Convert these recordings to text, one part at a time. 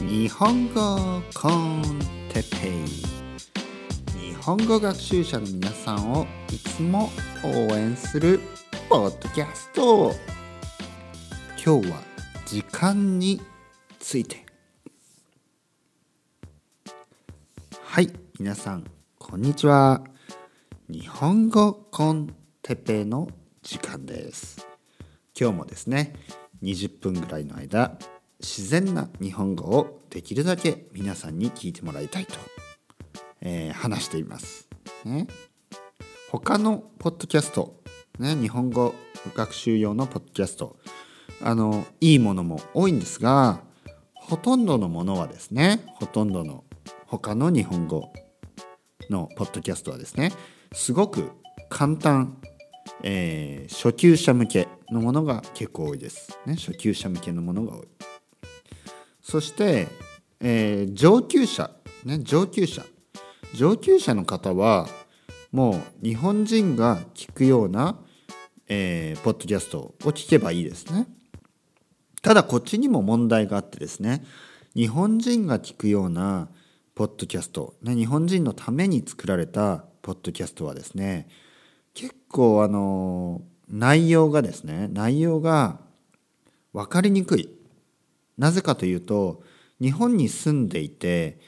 日本語コンテペイ。日本語学習者の皆さんをいつも応援するポッドキャスト。今日は時間について。はい皆さんこんにちは。日本語コンテペイの時間です。今日もですね20分ぐらいの間自然な日本語をできるだけ皆さんに聞いてもらいたいと、えー、話しています。ね、他のポッドキャスト、ね、日本語学習用のポッドキャストあのいいものも多いんですがほとんどのものはですねほとんどの他の日本語のポッドキャストはですねすごく簡単、えー、初級者向けのものが結構多いです、ね、初級者向けのものが多い。そして、えー、上級者、ね、上級者上級者の方はもう日本人が聞くような、えー、ポッドキャストを聞けばいいですね。ただこっちにも問題があってですね日本人が聞くようなポッドキャスト、ね、日本人のために作られたポッドキャストはですね結構あの内容がですね内容が分かりにくいなぜかというと日本に住んでいて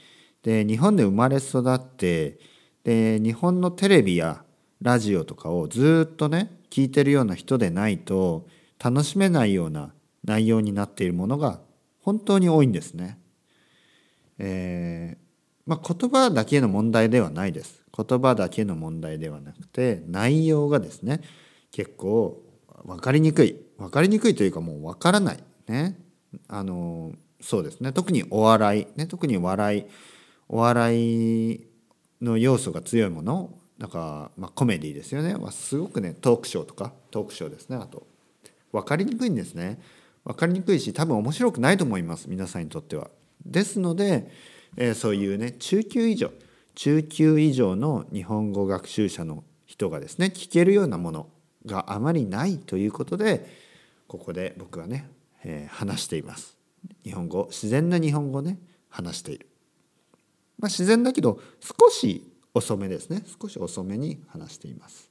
で日本で生まれ育ってで日本のテレビやラジオとかをずっとね聞いてるような人でないと楽しめないような内容になっているものが本当に多いんですね。えーまあ、言葉だけの問題ではないです。言葉だけの問題ではなくて内容がですね結構分かりにくい分かりにくいというかもう分からないねあのそうですね。特にお笑い、ね、特に笑いお笑いの要素が強いものだから、まあ、コメディですよね。はすごくねトークショーとかトークショーですね。あと分かりにくいんですね。分かりにくいし多分面白くないと思います。皆さんにとっては。ですので、えー、そういうね中級以上中級以上の日本語学習者の人がですね聞けるようなものがあまりないということでここで僕はねえー、話しています。日本語自然な日本語ね話している、まあ、自然だけど少し遅めですね。少し遅めに話しています。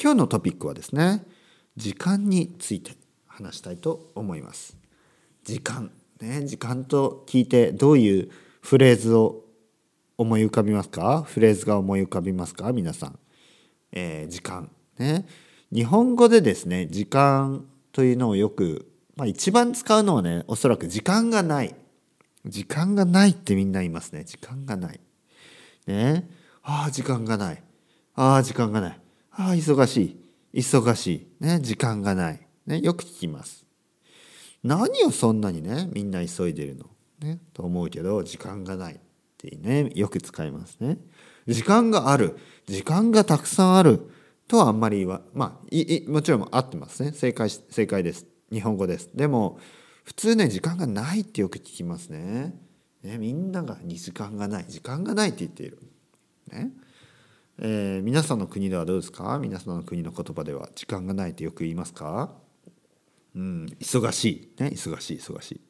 今日のトピックはですね時間について話したいと思います。時間ね時間と聞いてどういうフレーズを思い浮かびますか？フレーズが思い浮かびますか？皆さん、えー、時間ね。日本語でですね時間というのをよく、まあ、一番使うのはねおそらく時間がない。時間がないってみんな言いますね。時間がない。ね。ああ時間がない。ああ時間がない。ああ忙しい。忙しい。ね。時間がない。ね。よく聞きます。何をそんなにねみんな急いでるの？ね。と思うけど時間がないってねよく使いますね。時間がある。時間がたくさんある。とはあんまりはまあいもちろん合ってますね。正解正解です。日本語です。でも普通ね時間がないってよく聞きますね。ねみんながに時間がない。時間がないって言っている。ね。えー、皆さんの国ではどうですか？皆さんの国の言葉では時間がないってよく言いますか？うん忙しい。ね忙しい忙しい。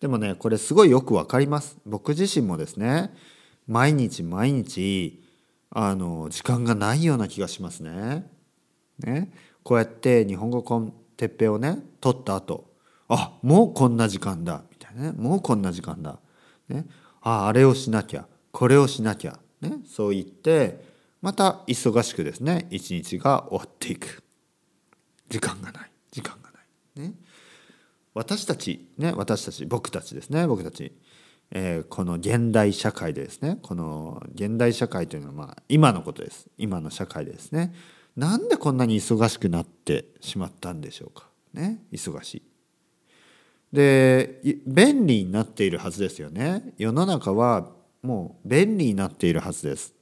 でもねこれすごいよくわかります。僕自身もですね毎日毎日あの時間がないような気がしますね。ね。こうやって日本語コンテッペをね取った後あもうこんな時間だみたいなね。もうこんな時間だ、ね、ああれをしなきゃこれをしなきゃ、ね、そう言ってまた忙しくですね一日が終わっていく。時間がない。時間がない。ね、私たちね私たち僕たちですね僕たち。えー、この現代社会でですねこの現代社会というのはまあ今のことです。今の社会ですね。なんでこんなに忙しくなってしまったんでしょうか。ね。忙しい。で便利になっているはずですよね。世の中はもう便利になっているはずです。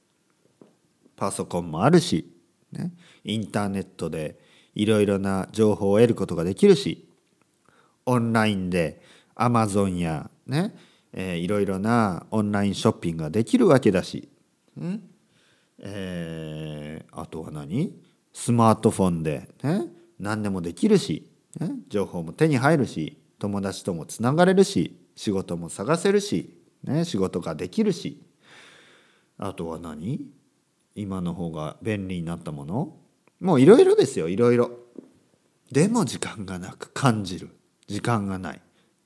パソコンもあるし、ね、インターネットでいろいろな情報を得ることができるし。オンラインでアマゾンやね。えー、いろいろなオンラインショッピングができるわけだし、えー、あとは何？スマートフォンで、ね、何でもできるし、ね、情報も手に入るし友達ともつながれるし仕事も探せるし、ね、仕事ができるし。あとは何？今の方が便利になったもの？もういろいろですよいろいろ。でも時間がなく感じる。時間がない。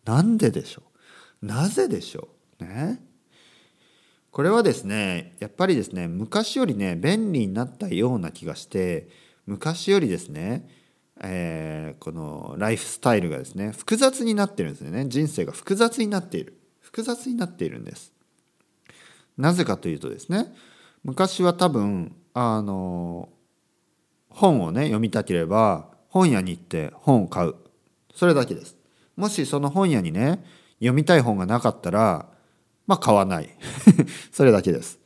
なんででしょう？なぜでしょう？ね。これはですねやっぱりですね昔よりね便利になったような気がして昔よりですね、えー、このライフスタイルがですね複雑になってるんですよね。人生が複雑になっている。複雑になっているんです。なぜかというとですね昔は多分あの本をね読みたければ本屋に行って本を買う。それだけです。もしその本屋にね読みたい本がなかったらまあ買わない。それだけです。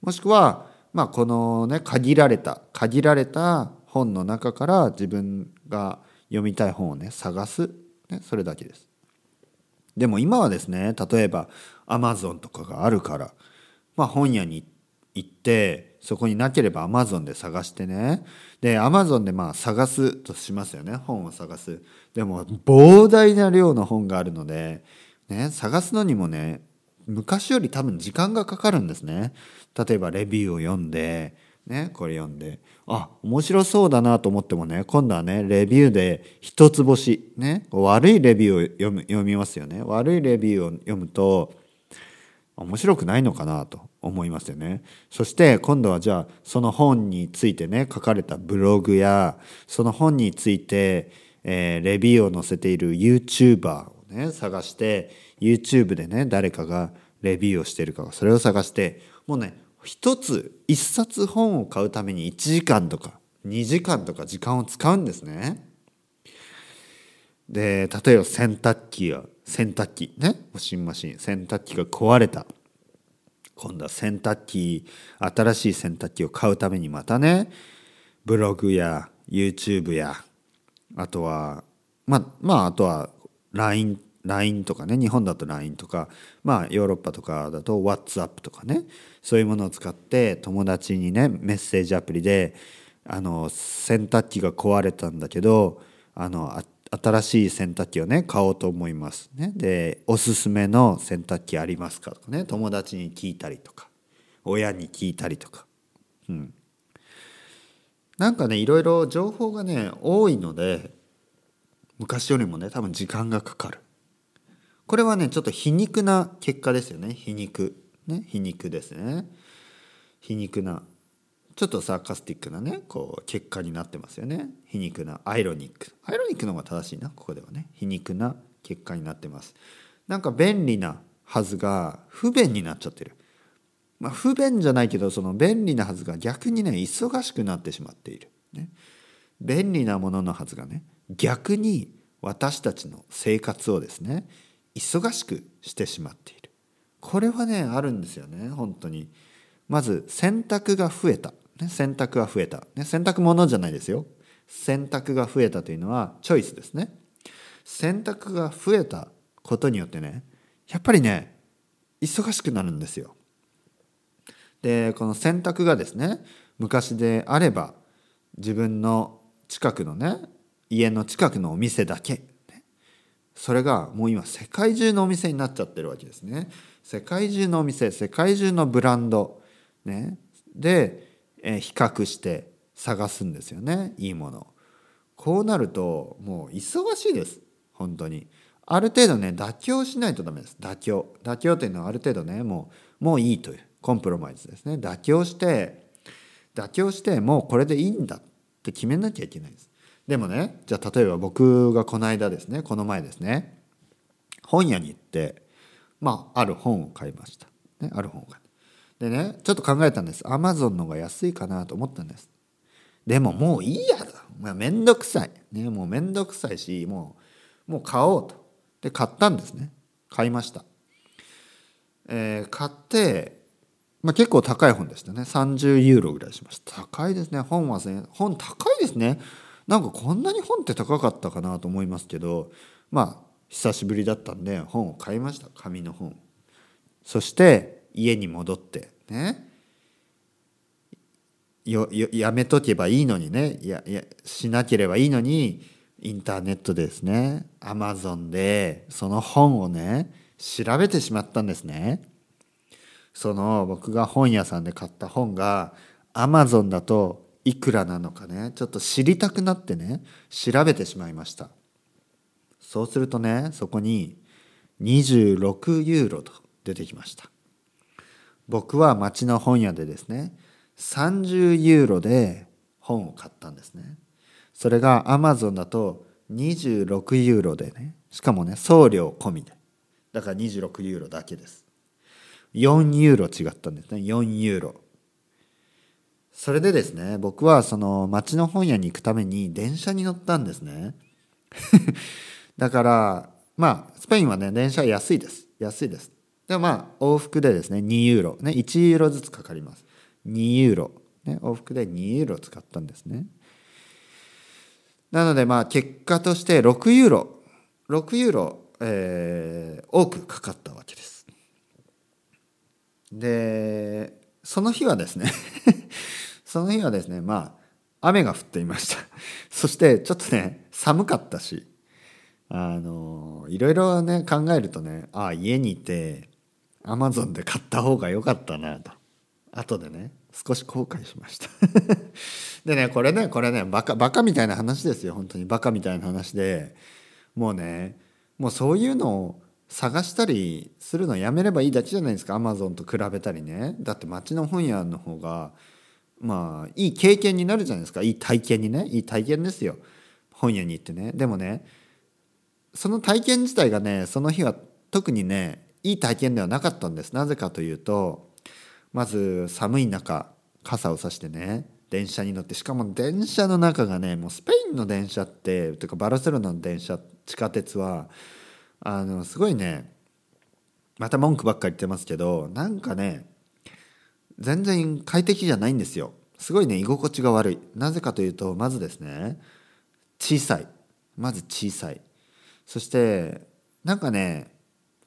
もしくはまあこのね限られた限られた本の中から自分が読みたい本をね探す、ね、それだけです。でも今はですね例えばアマゾンとかがあるからまあ本屋に行ってそこになければアマゾンで探してね。でアマゾンでまあ探すとしますよね。本を探す。でも膨大な量の本があるので、ね、探すのにもね昔より多分時間がかかるんですね例えばレビューを読んでねこれ読んであ面白そうだなと思ってもね今度はねレビューで一つ星ね悪いレビューを読む読みますよね悪いレビューを読むと面白くないのかなと思いますよね。そして今度はじゃあその本についてね書かれたブログやその本について、えー、レビューを載せている YouTuber ね探して YouTube でね誰かがレビューをしてるかそれを探してもうね一つ一冊本を買うために1時間とか2時間とか時間を使うんですね。で例えば洗濯機や洗濯機ねウォッシングマシン洗濯機が壊れた今度は洗濯機新しい洗濯機を買うためにまたねブログや YouTube やあとはままああとは LINE LINE とかね日本だと LINE とかまあヨーロッパとかだと WhatsApp とかねそういうものを使って友達にねメッセージアプリであの洗濯機が壊れたんだけどあの新しい洗濯機をね買おうと思います、ね、でおすすめの洗濯機ありますかとかね友達に聞いたりとか親に聞いたりとか。うん。なんかねいろいろ情報がね多いので昔よりもね多分時間がかかる。これはねちょっと皮肉な結果ですよね。皮肉。ね皮肉ですね。皮肉なちょっとサーカスティックなねこう結果になってますよね。皮肉なアイロニック。アイロニックの方が正しいなここではね。皮肉な結果になってます。なんか便利なはずが不便になっちゃってる。まあ不便じゃないけどその便利なはずが逆にね忙しくなってしまっている、ね、便利なもののはずがね逆に私たちの生活をですね忙しくしてしまっている。これはねあるんですよね本当に。まず選択が増えた。ね、選択が増えた、ね、選択ものじゃないですよ。選択が増えたというのはチョイスですね。選択が増えたことによってねやっぱりね忙しくなるんですよ。でこの選択がですね昔であれば自分の近くのね家の近くのお店だけ。それがもう今世界中のお店になっちゃってるわけですね。世界中のお店世界中のブランド。ね。でえ比較して探すんですよね。いいものこうなるともう忙しいです。本当に。ある程度ね妥協しないとダメです。妥協。妥協というのはある程度ねもうもういいというコンプロマイズですね。妥協して妥協してもうこれでいいんだって決めなきゃいけないです。でもねじゃあ例えば僕がこの間ですねこの前ですね本屋に行ってまあある本を買いました、ね、ある本を買でねちょっと考えたんです。アマゾンの方が安いかなと思ったんです。でももういいやだ。めんどくさい、ね、もうめんどくさいしもうもう買おうと。で買ったんですね。買いました、えー、買って、まあ、結構高い本でしたね。30ユーロぐらいしました。高いですね。本はね本高いですね。なんかこんなに本って高かったかなと思いますけどまあ久しぶりだったんで本を買いました。紙の本。そして家に戻ってね。よやめとけばいいのにね。ややしなければいいのにインターネットですね。アマゾンでその本をね調べてしまったんですね。その僕が本屋さんで買った本がアマゾンだといくらなのかね。ちょっと知りたくなってね調べてしまいました。そうするとねそこに26ユーロと出てきました。僕は町の本屋でですね30ユーロで本を買ったんですね。それがアマゾンだと26ユーロでねしかもね送料込みで。だから26ユーロだけです。4ユーロ違ったんですね。4ユーロ。それでですね僕はその町の本屋に行くために電車に乗ったんですね。だからまあスペインはね電車安いです。安いです。でまあ往復でですね2ユーロ。ね1ユーロずつかかります。2ユーロ、ね、往復で2ユーロ使ったんですね。なのでまあ結果として6ユーロ。6ユーロ、えー、多くかかったわけです。でその日はですねその日はですねまあ雨が降っていました。そしてちょっとね寒かったしあのいろいろね考えるとねああ家にいてアマゾンで買った方が良かったなと。後でね少し後悔しました。でねこれねこれねバカバカみたいな話ですよ本当に。バカみたいな話で。もうねもうそういうのを探したりするのやめればいいだけじゃないですかアマゾンと比べたりね。だって町の本屋の方がまあいい経験になるじゃないですか。いい体験にね。いい体験ですよ。本屋に行ってね。でもねその体験自体がねその日は特にねいい体験ではなかったんです。なぜかというとまず寒い中傘をさしてね電車に乗ってしかも電車の中がねもうスペインの電車ってというかバルセロナの電車地下鉄はあのすごいねまた文句ばっかり言ってますけどなんかね全然快適じゃないんですよ。すごいね居心地が悪い。なぜかというとまずですね小さい。まず小さい。そしてなんかね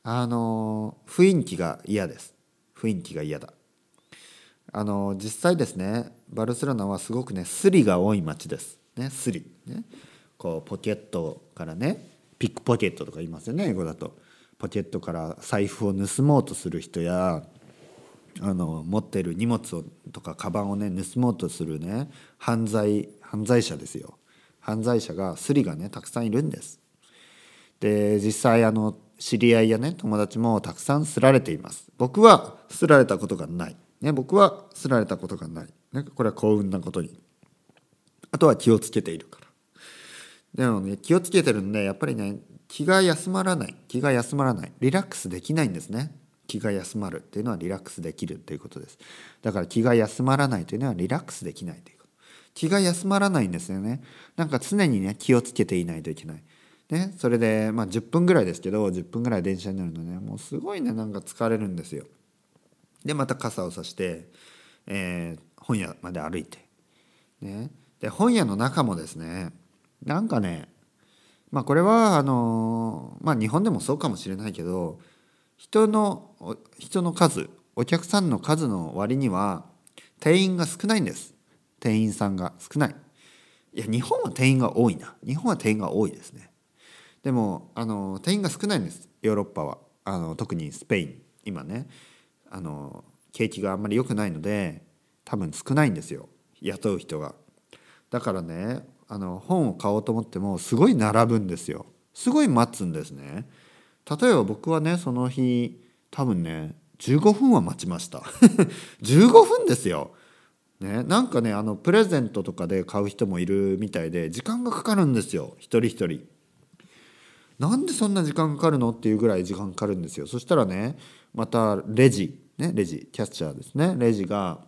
あの雰囲気が嫌です。雰囲気が嫌だ。あの実際ですねバルセロナはすごくねスリが多い街です。ねスリ。ね。こうポケットからねピックポケットとか言いますよね英語だと。ポケットから財布を盗もうとする人やあの持ってる荷物をとかカバンをね盗もうとするね犯罪犯罪者ですよ。犯罪者がスリがねたくさんいるんです。で実際あの知り合いやね友達もたくさんすられています。僕はすられたことがない、ね、僕はすられたことがない、ね、これは幸運なことに。あとは気をつけているから。でもね気をつけてるんでやっぱりね気が休まらない。気が休まらない。リラックスできないんですね。気が休まるっていうのはリラックスできるっていうことです。だから気が休まらないというのはリラックスできないということ。気が休まらないんですよね。なんか常にね気をつけていないといけない。ね、それでまあ10分ぐらいですけど10分ぐらい電車に乗るとねもうすごいねなんか疲れるんですよ。でまた傘をさして、えー、本屋まで歩いて、ね、で本屋の中もですねなんかねまあこれはあのまあ日本でもそうかもしれないけど人の人の数お客さんの数の割には店員が少ないんです。店員さんが少ない。いや日本は店員が多いな。日本は店員が多いですね。でもあの店員が少ないんです。ヨーロッパは。あの特にスペイン。今ね。あの景気があんまり良くないので多分少ないんですよ。雇う人が。だからねあの本を買おうと思ってもすごい並ぶんですよ。すごい待つんですね。例えば僕はねその日多分ね15分は待ちました。15分ですよ。ね、なんかねあのプレゼントとかで買う人もいるみたいで時間がかかるんですよ。一人一人。なんでそんな時間かかるのっていうぐらい時間かかるんですよ。そしたらねまたレジ。ねレジ。キャッチャーですね。レジが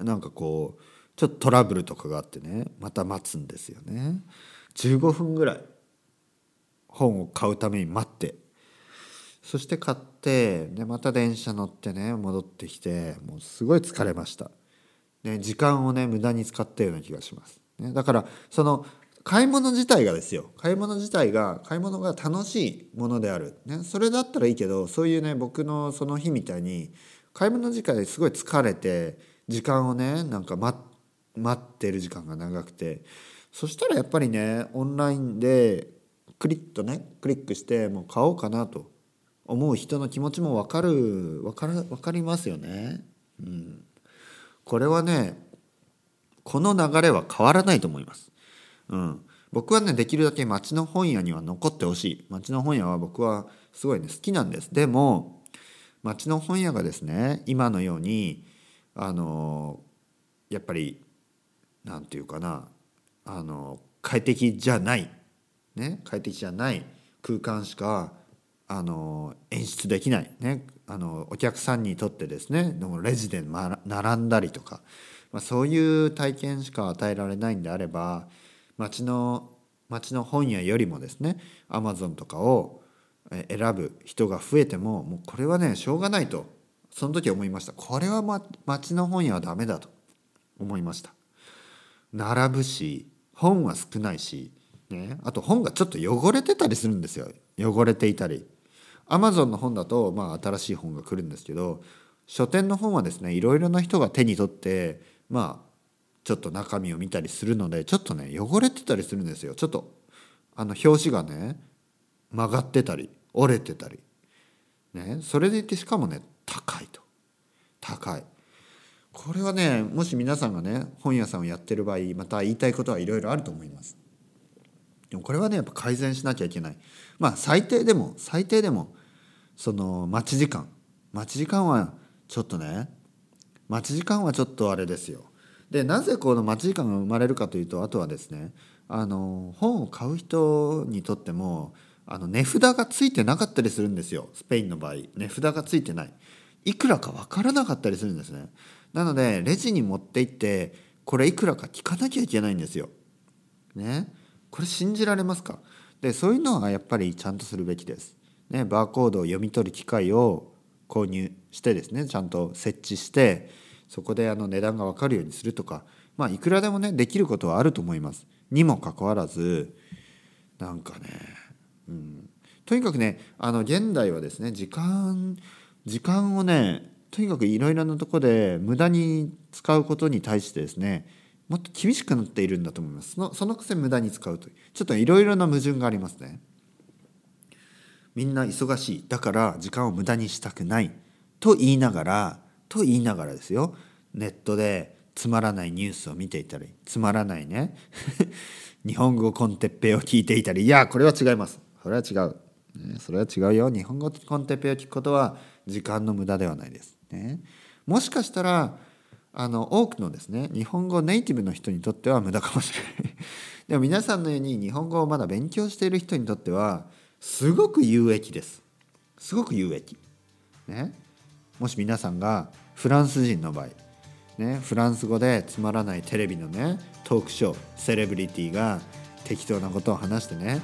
なんかこうちょっとトラブルとかがあってねまた待つんですよね。15分ぐらい。本を買うために待って。そして買ってでまた電車乗ってね戻ってきてもうすごい疲れました、ね、時間をね無駄に使ったような気がします、ね、だからその買い物自体がですよ。買い物自体が買い物が楽しいものである、ね、それだったらいいけどそういうね僕のその日みたいに買い物時間ですごい疲れて時間をねなんか待って待ってる時間が長くて。そしたらやっぱりねオンラインでクリッとねクリックしてもう買おうかなと。思う人の気持ちも分かる分かる分かりますよね。うん、これはねこの流れは変わらないと思います。うん、僕はねできるだけ町の本屋には残ってほしい。町の本屋は僕はすごいね好きなんです。でも町の本屋がですね今のようにあのやっぱり何て言うかなあの快適じゃない。ね快適じゃない空間しかあの演出できないねあのお客さんにとってですねレジで並んだりとか、まあ、そういう体験しか与えられないんであれば町の町の本屋よりもですねアマゾンとかを選ぶ人が増えてももうこれはねしょうがないとその時思いました。これは、ま、町の本屋はダメだと思いました。並ぶし本は少ないし、ね、あと本がちょっと汚れてたりするんですよ。汚れていたり。アマゾンの本だと、まあ、新しい本が来るんですけど書店の本はですねいろいろな人が手に取ってまあちょっと中身を見たりするのでちょっとね汚れてたりするんですよ。ちょっとあの表紙がね曲がってたり折れてたり。ね。それでいてしかもね高いと。高い。これはねもし皆さんがね本屋さんをやってる場合また言いたいことはいろいろあると思います。でもこれはねやっぱ改善しなきゃいけない。まあ最低でも最低でもその待ち時間。待ち時間はちょっとね待ち時間はちょっとあれですよ。でなぜこの待ち時間が生まれるかというとあとはですねあの本を買う人にとってもあの値札がついてなかったりするんですよ。スペインの場合。値札がついてない。いくらか分からなかったりするんですね。なのでレジに持って行ってこれいくらか聞かなきゃいけないんですよ。ね。これ信じられますか？でそういうのはやっぱりちゃんとするべきです。ねバーコードを読み取る機械を購入してですねちゃんと設置してそこであの値段が分かるようにするとかまあいくらでもねできることはあると思います。にもかかわらずなんかね、うん、とにかくねあの現代はですね時間時間をねとにかくいろいろなとこで無駄に使うことに対してですねもっと厳しくなっているんだと思います。そのそのくせ無駄に使うという。ちょっといろいろな矛盾がありますね。みんな忙しい。だから時間を無駄にしたくない。と言いながらと言いながらですよ。ネットでつまらないニュースを見ていたり。つまらないね。日本語コンテッペを聞いていたり。いやこれは違います。それは違う、ね、それは違うよ。日本語コンテッペを聞くことは時間の無駄ではないです、ね、もしかしたらあの多くのですね日本語ネイティブの人にとっては無駄かもしれない。でも皆さんのように日本語をまだ勉強している人にとってはすごく有益です。すごく有益。ね。もし皆さんがフランス人の場合、ね、フランス語でつまらないテレビのねトークショーセレブリティが適当なことを話してね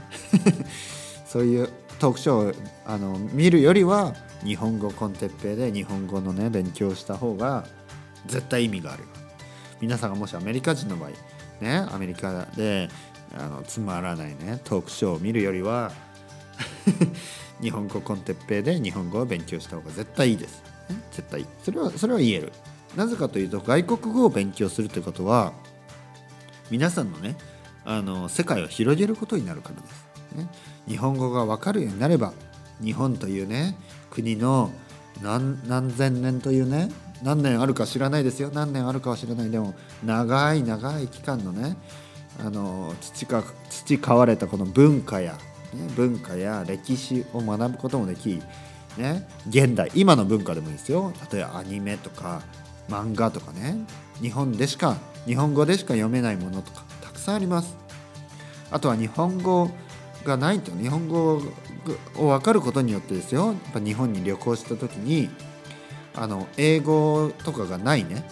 そういうトークショーをあの見るよりは日本語コンテッペイで日本語のね勉強した方が絶対意味がある。皆さんがもしアメリカ人の場合ねアメリカであのつまらないねトークショーを見るよりは 日本語コンテッペイで日本語を勉強した方が絶対いいです。絶対。それはそれは言える。なぜかというと外国語を勉強するということは皆さんのねあの世界を広げることになるからです、ね、日本語が分かるようになれば日本というね国の何何千年というね何年あるか知らないですよ。何年あるかは知らない。でも長い長い期間のねあの培培われたこの文化や、ね、文化や歴史を学ぶこともできね、現代今の文化でもいいですよ。例えばアニメとか漫画とかね。日本でしか日本語でしか読めないものとかたくさんあります。あとは日本語がないと日本語を分かることによってですよ。やっぱ日本に旅行した時にあの英語とかがないね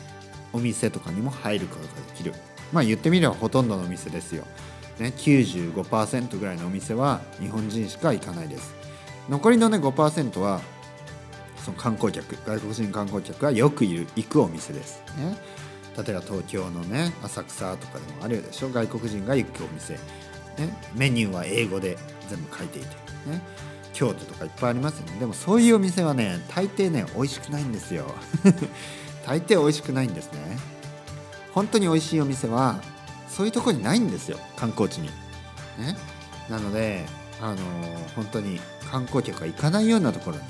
お店とかにも入ることができる。まあ言ってみればほとんどのお店ですよ、ね、95%ぐらいのお店は日本人しか行かないです。残りのね5%はその観光客外国人観光客がよく行くお店です、ね、例えば東京のね浅草とかでもあるでしょ。外国人が行くお店、ね、メニューは英語で全部書いていて、ね、京都とかいっぱいありますよね。でもそういうお店はね大抵ね美味しくないんですよ。大抵美味しくないんですね。本当に美味しいお店はそういうとこにないんですよ観光地に。ね、なのであの本当に観光客が行かないようなところに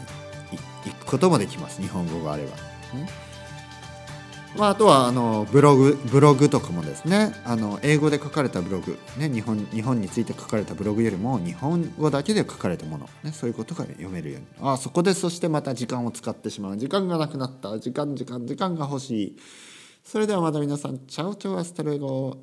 行くこともできます日本語があれば。ね。まあ、あとはあのブログブログとかもですね。あの英語で書かれたブログ、ね、日本日本について書かれたブログよりも日本語だけで書かれたもの、ね、そういうことが読めるように。あそこでそしてまた時間を使ってしまう。時間がなくなった。時間時間時間が欲しい。それではまた皆さんチャオチャオ hasta luego